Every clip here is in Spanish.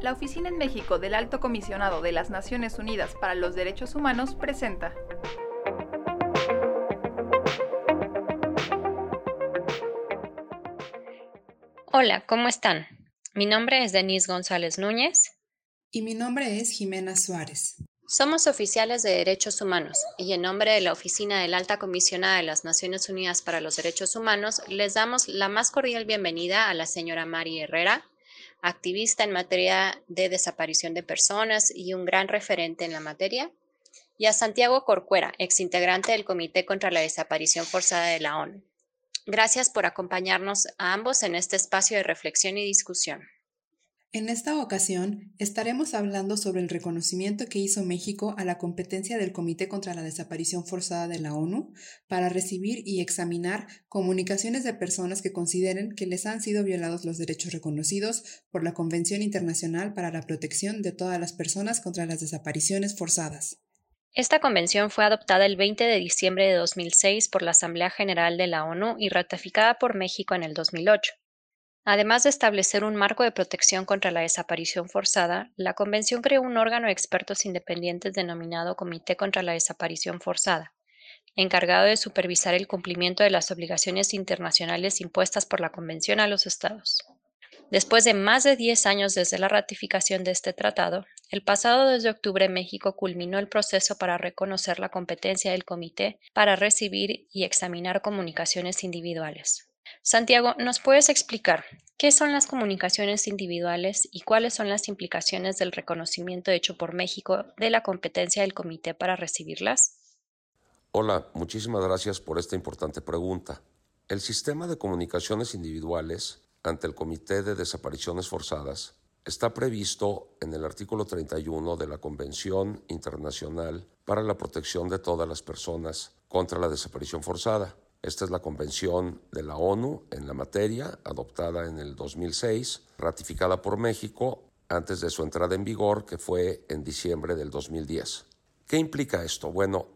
La Oficina en México del Alto Comisionado de las Naciones Unidas para los Derechos Humanos presenta Hola, ¿cómo están? Mi nombre es Denise González Núñez. Y mi nombre es Jimena Suárez. Somos oficiales de derechos humanos y en nombre de la Oficina del Alta Comisionada de las Naciones Unidas para los Derechos Humanos les damos la más cordial bienvenida a la señora Mari Herrera, activista en materia de desaparición de personas y un gran referente en la materia, y a Santiago Corcuera, exintegrante del Comité contra la Desaparición Forzada de la ONU. Gracias por acompañarnos a ambos en este espacio de reflexión y discusión. En esta ocasión estaremos hablando sobre el reconocimiento que hizo México a la competencia del Comité contra la Desaparición Forzada de la ONU para recibir y examinar comunicaciones de personas que consideren que les han sido violados los derechos reconocidos por la Convención Internacional para la Protección de todas las personas contra las desapariciones forzadas. Esta convención fue adoptada el 20 de diciembre de 2006 por la Asamblea General de la ONU y ratificada por México en el 2008. Además de establecer un marco de protección contra la desaparición forzada, la Convención creó un órgano de expertos independientes denominado Comité contra la Desaparición Forzada, encargado de supervisar el cumplimiento de las obligaciones internacionales impuestas por la Convención a los Estados. Después de más de 10 años desde la ratificación de este tratado, el pasado 2 de octubre México culminó el proceso para reconocer la competencia del Comité para recibir y examinar comunicaciones individuales. Santiago, ¿nos puedes explicar qué son las comunicaciones individuales y cuáles son las implicaciones del reconocimiento hecho por México de la competencia del Comité para recibirlas? Hola, muchísimas gracias por esta importante pregunta. El sistema de comunicaciones individuales ante el Comité de Desapariciones Forzadas está previsto en el artículo 31 de la Convención Internacional para la Protección de todas las personas contra la desaparición forzada. Esta es la convención de la ONU en la materia, adoptada en el 2006, ratificada por México antes de su entrada en vigor, que fue en diciembre del 2010. ¿Qué implica esto? Bueno,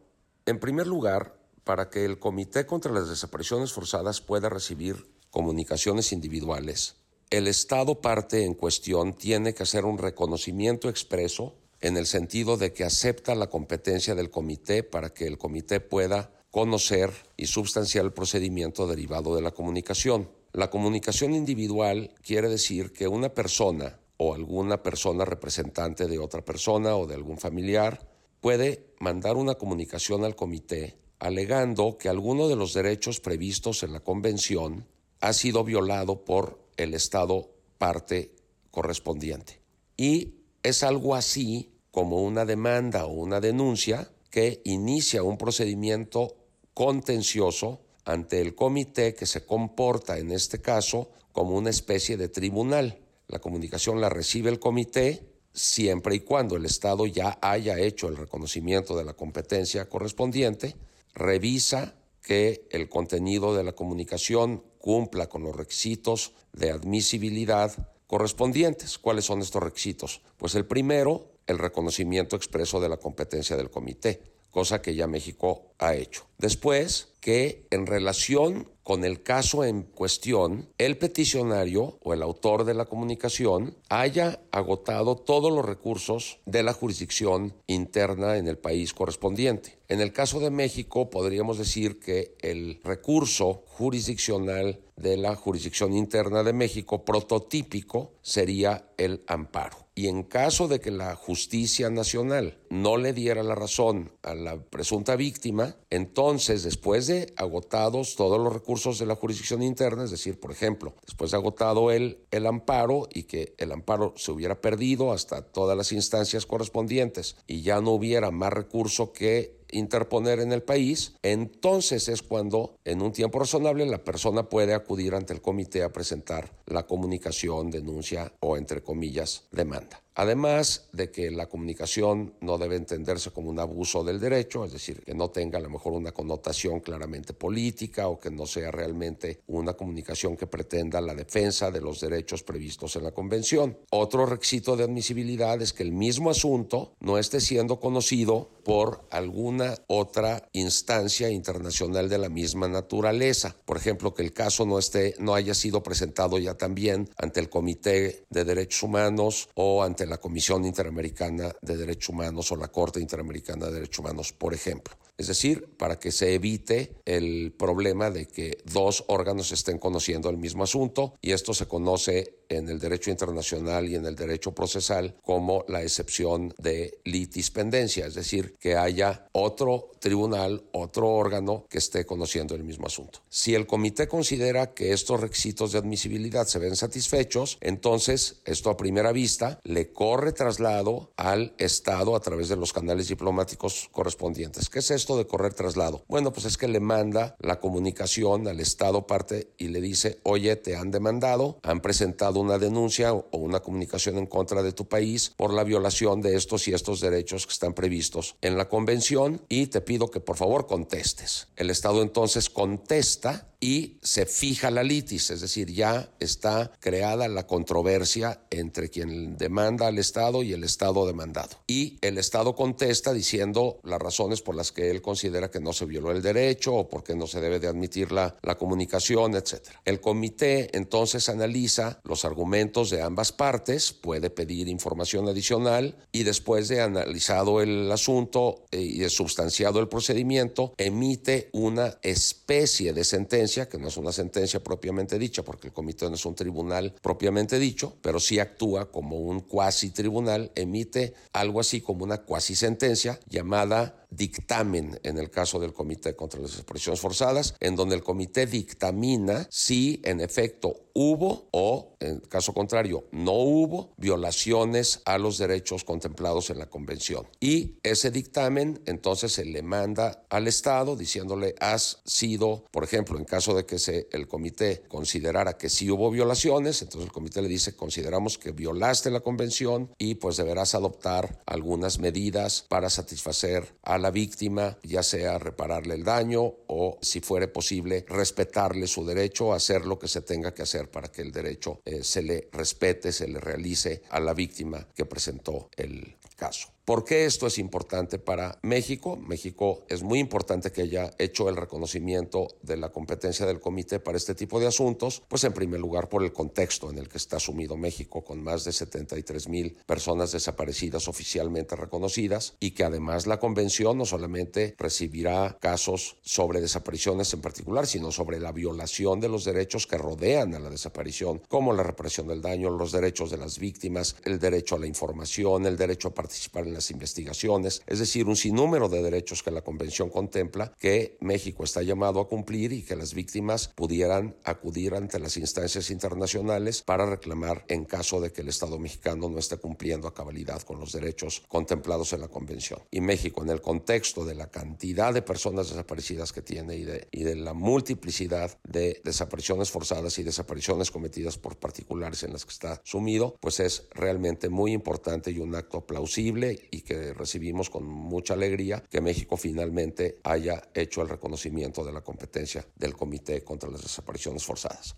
en primer lugar, para que el Comité contra las Desapariciones Forzadas pueda recibir comunicaciones individuales, el Estado parte en cuestión tiene que hacer un reconocimiento expreso en el sentido de que acepta la competencia del comité para que el comité pueda conocer y substanciar el procedimiento derivado de la comunicación. La comunicación individual quiere decir que una persona o alguna persona representante de otra persona o de algún familiar puede mandar una comunicación al comité alegando que alguno de los derechos previstos en la convención ha sido violado por el Estado parte correspondiente. Y es algo así como una demanda o una denuncia que inicia un procedimiento contencioso ante el comité que se comporta en este caso como una especie de tribunal. La comunicación la recibe el comité siempre y cuando el Estado ya haya hecho el reconocimiento de la competencia correspondiente, revisa que el contenido de la comunicación cumpla con los requisitos de admisibilidad correspondientes. ¿Cuáles son estos requisitos? Pues el primero, el reconocimiento expreso de la competencia del comité, cosa que ya México ha hecho. Después, que en relación con el caso en cuestión, el peticionario o el autor de la comunicación haya agotado todos los recursos de la jurisdicción interna en el país correspondiente. En el caso de México, podríamos decir que el recurso jurisdiccional de la jurisdicción interna de México prototípico sería el amparo. Y en caso de que la justicia nacional no le diera la razón a la presunta víctima, entonces después de agotados todos los recursos de la jurisdicción interna, es decir, por ejemplo, después de agotado el, el amparo y que el amparo se hubiera perdido hasta todas las instancias correspondientes y ya no hubiera más recurso que interponer en el país, entonces es cuando en un tiempo razonable la persona puede acudir ante el comité a presentar la comunicación, denuncia o entre comillas demanda. Además de que la comunicación no debe entenderse como un abuso del derecho, es decir, que no tenga a lo mejor una connotación claramente política o que no sea realmente una comunicación que pretenda la defensa de los derechos previstos en la Convención. Otro requisito de admisibilidad es que el mismo asunto no esté siendo conocido por alguna otra instancia internacional de la misma naturaleza. Por ejemplo, que el caso no esté no haya sido presentado ya también ante el Comité de Derechos Humanos o ante la Comisión Interamericana de Derechos Humanos o la Corte Interamericana de Derechos Humanos, por ejemplo. Es decir, para que se evite el problema de que dos órganos estén conociendo el mismo asunto y esto se conoce en el derecho internacional y en el derecho procesal como la excepción de litispendencia, es decir, que haya otro tribunal, otro órgano que esté conociendo el mismo asunto. Si el comité considera que estos requisitos de admisibilidad se ven satisfechos, entonces esto a primera vista le corre traslado al Estado a través de los canales diplomáticos correspondientes. ¿Qué es esto de correr traslado? Bueno, pues es que le manda la comunicación al Estado parte y le dice, oye, te han demandado, han presentado una denuncia o una comunicación en contra de tu país por la violación de estos y estos derechos que están previstos en la convención y te pido que por favor contestes. El Estado entonces contesta y se fija la litis, es decir, ya está creada la controversia entre quien demanda al Estado y el Estado demandado. Y el Estado contesta diciendo las razones por las que él considera que no se violó el derecho o porque no se debe de admitir la, la comunicación, etc. El comité entonces analiza los argumentos de ambas partes, puede pedir información adicional y después de analizado el asunto eh, y de substanciado el procedimiento, emite una especie de sentencia que no es una sentencia propiamente dicha, porque el comité no es un tribunal propiamente dicho, pero sí actúa como un cuasi tribunal, emite algo así como una cuasi sentencia llamada dictamen en el caso del Comité contra las Desapariciones Forzadas, en donde el comité dictamina si en efecto hubo o, en caso contrario, no hubo violaciones a los derechos contemplados en la Convención. Y ese dictamen entonces se le manda al Estado diciéndole has sido, por ejemplo, en caso de que se, el comité considerara que sí hubo violaciones, entonces el comité le dice consideramos que violaste la Convención y pues deberás adoptar algunas medidas para satisfacer a la víctima, ya sea repararle el daño o, si fuere posible, respetarle su derecho a hacer lo que se tenga que hacer para que el derecho eh, se le respete, se le realice a la víctima que presentó el caso. ¿Por qué esto es importante para México? México es muy importante que haya hecho el reconocimiento de la competencia del comité para este tipo de asuntos, pues en primer lugar por el contexto en el que está sumido México, con más de 73 mil personas desaparecidas oficialmente reconocidas, y que además la convención no solamente recibirá casos sobre desapariciones en particular, sino sobre la violación de los derechos que rodean a la desaparición, como la represión del daño, los derechos de las víctimas, el derecho a la información, el derecho a participar en la investigaciones, es decir, un sinnúmero de derechos que la Convención contempla que México está llamado a cumplir y que las víctimas pudieran acudir ante las instancias internacionales para reclamar en caso de que el Estado mexicano no esté cumpliendo a cabalidad con los derechos contemplados en la Convención. Y México, en el contexto de la cantidad de personas desaparecidas que tiene y de, y de la multiplicidad de desapariciones forzadas y desapariciones cometidas por particulares en las que está sumido, pues es realmente muy importante y un acto plausible y que recibimos con mucha alegría que México finalmente haya hecho el reconocimiento de la competencia del Comité contra las Desapariciones Forzadas.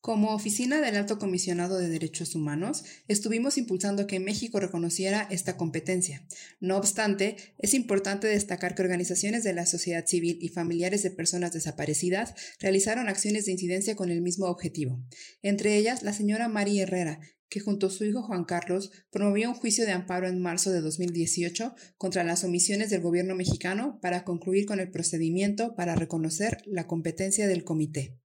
Como Oficina del Alto Comisionado de Derechos Humanos, estuvimos impulsando que México reconociera esta competencia. No obstante, es importante destacar que organizaciones de la sociedad civil y familiares de personas desaparecidas realizaron acciones de incidencia con el mismo objetivo. Entre ellas, la señora María Herrera, que junto a su hijo Juan Carlos promovió un juicio de amparo en marzo de 2018 contra las omisiones del gobierno mexicano para concluir con el procedimiento para reconocer la competencia del comité.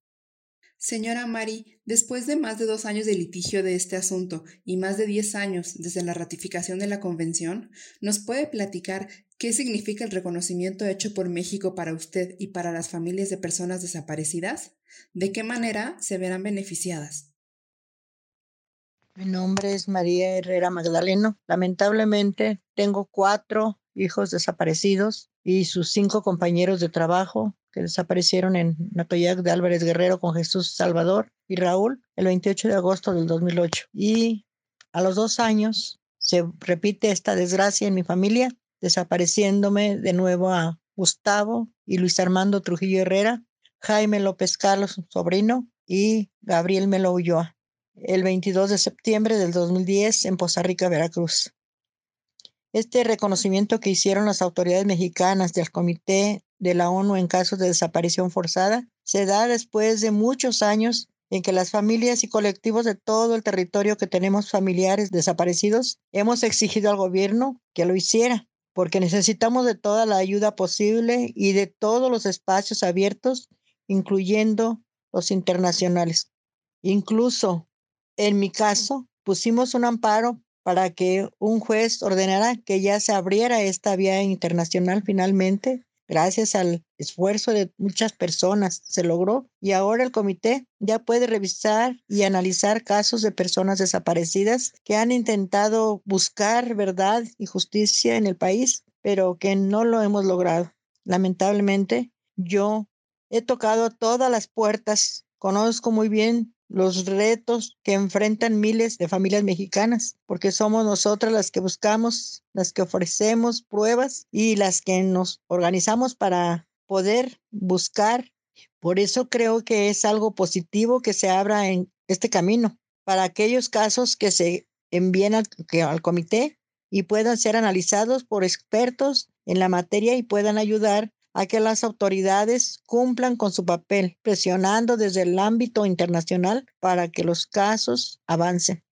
Señora Mari, después de más de dos años de litigio de este asunto y más de diez años desde la ratificación de la Convención, ¿nos puede platicar qué significa el reconocimiento hecho por México para usted y para las familias de personas desaparecidas? ¿De qué manera se verán beneficiadas? Mi nombre es María Herrera Magdaleno. Lamentablemente tengo cuatro hijos desaparecidos y sus cinco compañeros de trabajo que desaparecieron en Natoyac de Álvarez Guerrero con Jesús Salvador y Raúl el 28 de agosto del 2008. Y A los dos años se repite esta desgracia en mi familia, desapareciéndome de nuevo a Gustavo y Luis Armando Trujillo Herrera, Jaime López Carlos, sobrino, y Gabriel Melo Ulloa, el 22 de septiembre del 2010 en Poza Rica, Veracruz. Este reconocimiento que hicieron las autoridades mexicanas del Comité de la ONU en casos de desaparición forzada se da después de muchos años en que las familias y colectivos de todo el territorio que tenemos familiares desaparecidos hemos exigido al gobierno que lo hiciera, porque necesitamos de toda la ayuda posible y de todos los espacios abiertos, incluyendo los internacionales. Incluso, en mi caso, pusimos un amparo para que un juez ordenara que ya se abriera esta vía internacional finalmente Gracias al esfuerzo de muchas personas se logró y ahora el comité ya puede revisar y analizar casos de personas desaparecidas que han intentado buscar verdad y justicia en el país, pero que no lo hemos logrado. Lamentablemente, yo he tocado todas las puertas, conozco muy bien los retos que enfrentan miles de familias mexicanas, porque somos nosotras las que buscamos, las que ofrecemos pruebas y las que nos organizamos para poder buscar. Por eso creo que es algo positivo que se abra en este camino para aquellos casos que se envíen al, al comité y puedan ser analizados por expertos en la materia y puedan ayudar a que las autoridades cumplan con su papel, presionando desde el ámbito internacional para que los casos avancen.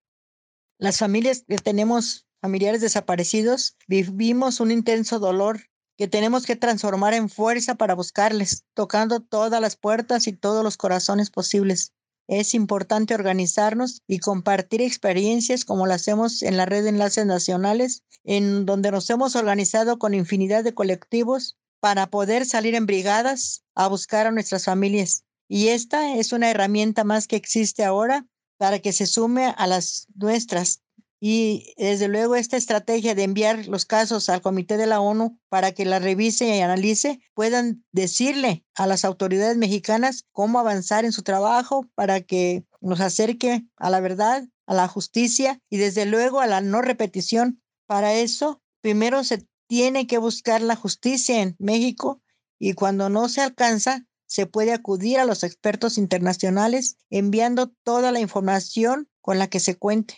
Las familias que tenemos familiares desaparecidos vivimos un intenso dolor que tenemos que transformar en fuerza para buscarles, tocando todas las puertas y todos los corazones posibles. Es importante organizarnos y compartir experiencias como lo hacemos en la red de enlaces nacionales, en donde nos hemos organizado con infinidad de colectivos para poder salir en brigadas a buscar a nuestras familias. Y esta es una herramienta más que existe ahora para que se sume a las nuestras. Y desde luego esta estrategia de enviar los casos al Comité de la ONU para que la revise y analice, puedan decirle a las autoridades mexicanas cómo avanzar en su trabajo para que nos acerque a la verdad, a la justicia y desde luego a la no repetición. Para eso, primero se tiene que buscar la justicia en México y cuando no se alcanza, se puede acudir a los expertos internacionales enviando toda la información con la que se cuente.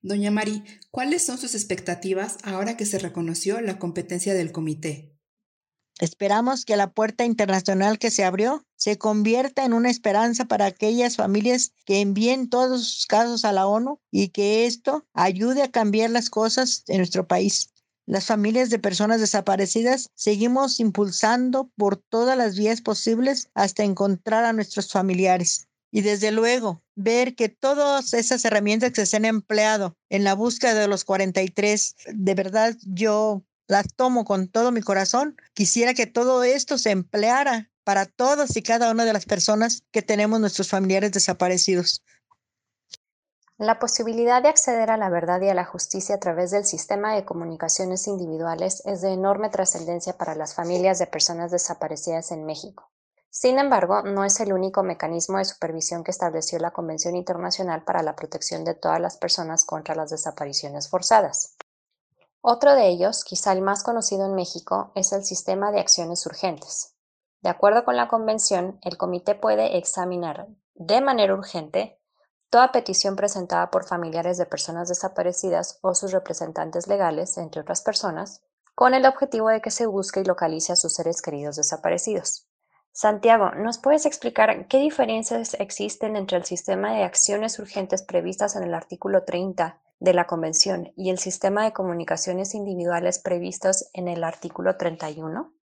Doña Mari, ¿cuáles son sus expectativas ahora que se reconoció la competencia del comité? Esperamos que la puerta internacional que se abrió se convierta en una esperanza para aquellas familias que envíen todos sus casos a la ONU y que esto ayude a cambiar las cosas en nuestro país. Las familias de personas desaparecidas seguimos impulsando por todas las vías posibles hasta encontrar a nuestros familiares. Y desde luego, ver que todas esas herramientas que se han empleado en la búsqueda de los 43, de verdad yo las tomo con todo mi corazón. Quisiera que todo esto se empleara para todas y cada una de las personas que tenemos nuestros familiares desaparecidos. La posibilidad de acceder a la verdad y a la justicia a través del sistema de comunicaciones individuales es de enorme trascendencia para las familias de personas desaparecidas en México. Sin embargo, no es el único mecanismo de supervisión que estableció la Convención Internacional para la Protección de todas las personas contra las desapariciones forzadas. Otro de ellos, quizá el más conocido en México, es el sistema de acciones urgentes. De acuerdo con la Convención, el Comité puede examinar de manera urgente Toda petición presentada por familiares de personas desaparecidas o sus representantes legales, entre otras personas, con el objetivo de que se busque y localice a sus seres queridos desaparecidos. Santiago, ¿nos puedes explicar qué diferencias existen entre el sistema de acciones urgentes previstas en el artículo 30 de la Convención y el sistema de comunicaciones individuales previstos en el artículo 31?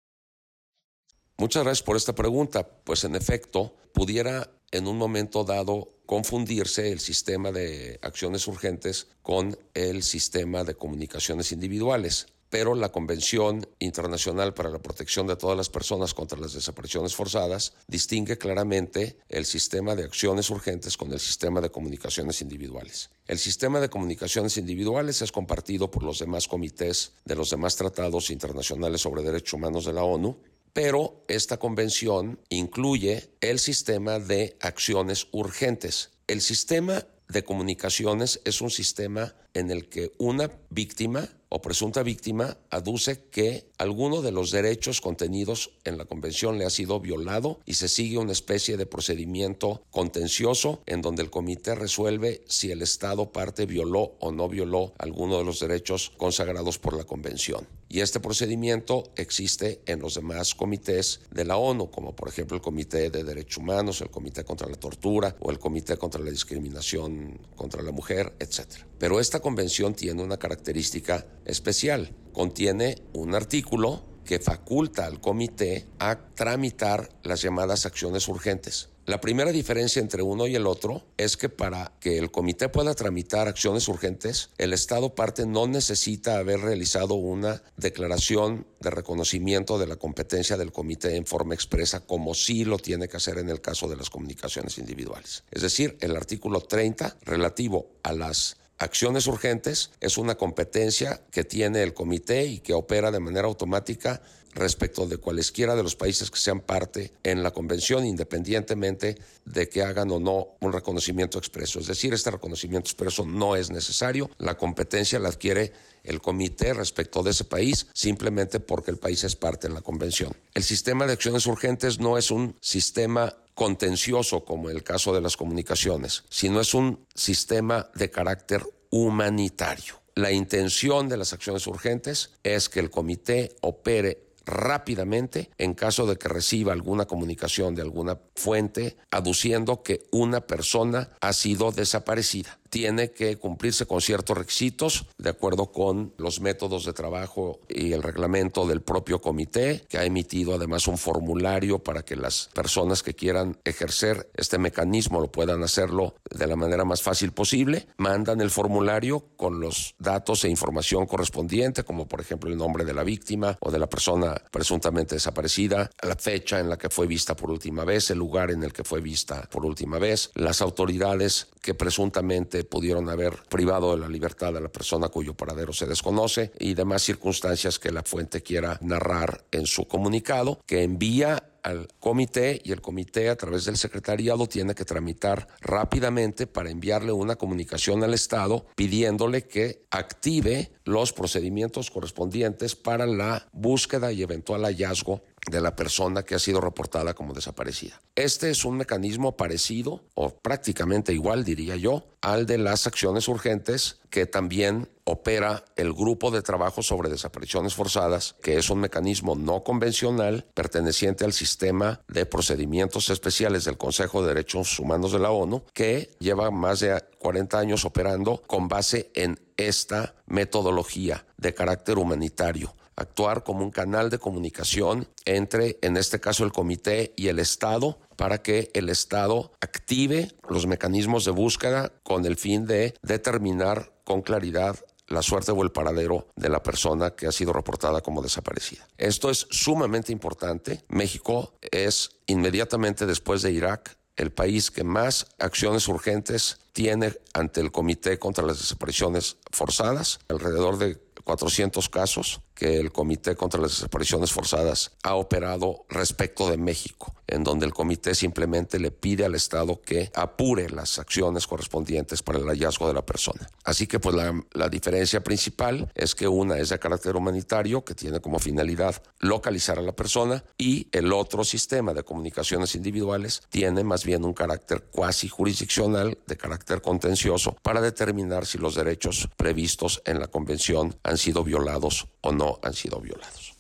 Muchas gracias por esta pregunta. Pues en efecto, pudiera en un momento dado confundirse el sistema de acciones urgentes con el sistema de comunicaciones individuales. Pero la Convención Internacional para la Protección de todas las Personas contra las Desapariciones Forzadas distingue claramente el sistema de acciones urgentes con el sistema de comunicaciones individuales. El sistema de comunicaciones individuales es compartido por los demás comités de los demás tratados internacionales sobre derechos humanos de la ONU pero esta convención incluye el sistema de acciones urgentes. El sistema de comunicaciones es un sistema en el que una víctima o presunta víctima aduce que alguno de los derechos contenidos en la convención le ha sido violado y se sigue una especie de procedimiento contencioso en donde el comité resuelve si el Estado parte violó o no violó alguno de los derechos consagrados por la convención. Y este procedimiento existe en los demás comités de la ONU, como por ejemplo el Comité de Derechos Humanos, el Comité contra la Tortura o el Comité contra la Discriminación contra la Mujer, etc. Pero esta convención tiene una característica especial. Contiene un artículo que faculta al comité a tramitar las llamadas acciones urgentes. La primera diferencia entre uno y el otro es que para que el comité pueda tramitar acciones urgentes, el Estado parte no necesita haber realizado una declaración de reconocimiento de la competencia del comité en forma expresa, como sí lo tiene que hacer en el caso de las comunicaciones individuales. Es decir, el artículo 30 relativo a las acciones urgentes es una competencia que tiene el comité y que opera de manera automática respecto de cualesquiera de los países que sean parte en la convención, independientemente de que hagan o no un reconocimiento expreso. Es decir, este reconocimiento expreso no es necesario, la competencia la adquiere el comité respecto de ese país simplemente porque el país es parte en la convención. El sistema de acciones urgentes no es un sistema contencioso como el caso de las comunicaciones, sino es un sistema de carácter humanitario. La intención de las acciones urgentes es que el comité opere rápidamente en caso de que reciba alguna comunicación de alguna fuente aduciendo que una persona ha sido desaparecida tiene que cumplirse con ciertos requisitos de acuerdo con los métodos de trabajo y el reglamento del propio comité, que ha emitido además un formulario para que las personas que quieran ejercer este mecanismo lo puedan hacerlo de la manera más fácil posible. Mandan el formulario con los datos e información correspondiente, como por ejemplo el nombre de la víctima o de la persona presuntamente desaparecida, la fecha en la que fue vista por última vez, el lugar en el que fue vista por última vez, las autoridades que presuntamente pudieron haber privado de la libertad a la persona cuyo paradero se desconoce y demás circunstancias que la fuente quiera narrar en su comunicado, que envía al comité y el comité a través del secretariado tiene que tramitar rápidamente para enviarle una comunicación al Estado pidiéndole que active los procedimientos correspondientes para la búsqueda y eventual hallazgo de la persona que ha sido reportada como desaparecida. Este es un mecanismo parecido o prácticamente igual, diría yo, al de las acciones urgentes que también opera el Grupo de Trabajo sobre Desapariciones Forzadas, que es un mecanismo no convencional perteneciente al sistema de procedimientos especiales del Consejo de Derechos Humanos de la ONU, que lleva más de 40 años operando con base en esta metodología de carácter humanitario actuar como un canal de comunicación entre, en este caso, el comité y el Estado para que el Estado active los mecanismos de búsqueda con el fin de determinar con claridad la suerte o el paradero de la persona que ha sido reportada como desaparecida. Esto es sumamente importante. México es inmediatamente después de Irak el país que más acciones urgentes tiene ante el Comité contra las Desapariciones Forzadas, alrededor de 400 casos que el Comité contra las Desapariciones Forzadas ha operado respecto de México, en donde el comité simplemente le pide al Estado que apure las acciones correspondientes para el hallazgo de la persona. Así que pues la, la diferencia principal es que una es de carácter humanitario, que tiene como finalidad localizar a la persona, y el otro sistema de comunicaciones individuales tiene más bien un carácter cuasi jurisdiccional, de carácter contencioso, para determinar si los derechos previstos en la Convención han sido violados no han sido violados.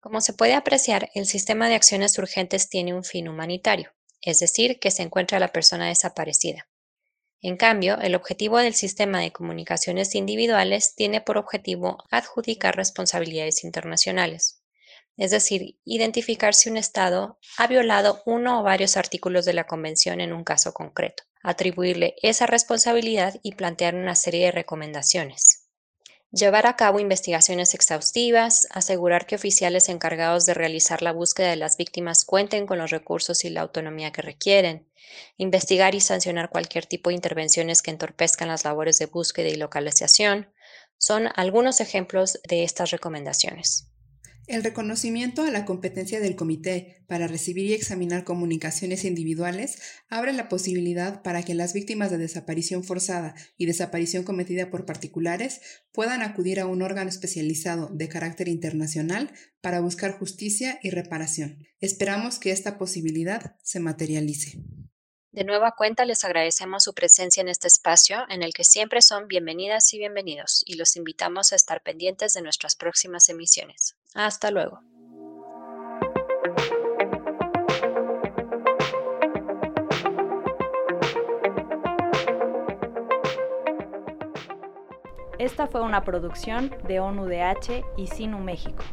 Como se puede apreciar, el sistema de acciones urgentes tiene un fin humanitario, es decir, que se encuentra la persona desaparecida. En cambio, el objetivo del sistema de comunicaciones individuales tiene por objetivo adjudicar responsabilidades internacionales, es decir, identificar si un Estado ha violado uno o varios artículos de la Convención en un caso concreto, atribuirle esa responsabilidad y plantear una serie de recomendaciones. Llevar a cabo investigaciones exhaustivas, asegurar que oficiales encargados de realizar la búsqueda de las víctimas cuenten con los recursos y la autonomía que requieren, investigar y sancionar cualquier tipo de intervenciones que entorpezcan las labores de búsqueda y localización, son algunos ejemplos de estas recomendaciones. El reconocimiento a la competencia del comité para recibir y examinar comunicaciones individuales abre la posibilidad para que las víctimas de desaparición forzada y desaparición cometida por particulares puedan acudir a un órgano especializado de carácter internacional para buscar justicia y reparación. Esperamos que esta posibilidad se materialice. De nueva cuenta les agradecemos su presencia en este espacio en el que siempre son bienvenidas y bienvenidos y los invitamos a estar pendientes de nuestras próximas emisiones. Hasta luego. Esta fue una producción de ONUDH y SINU México.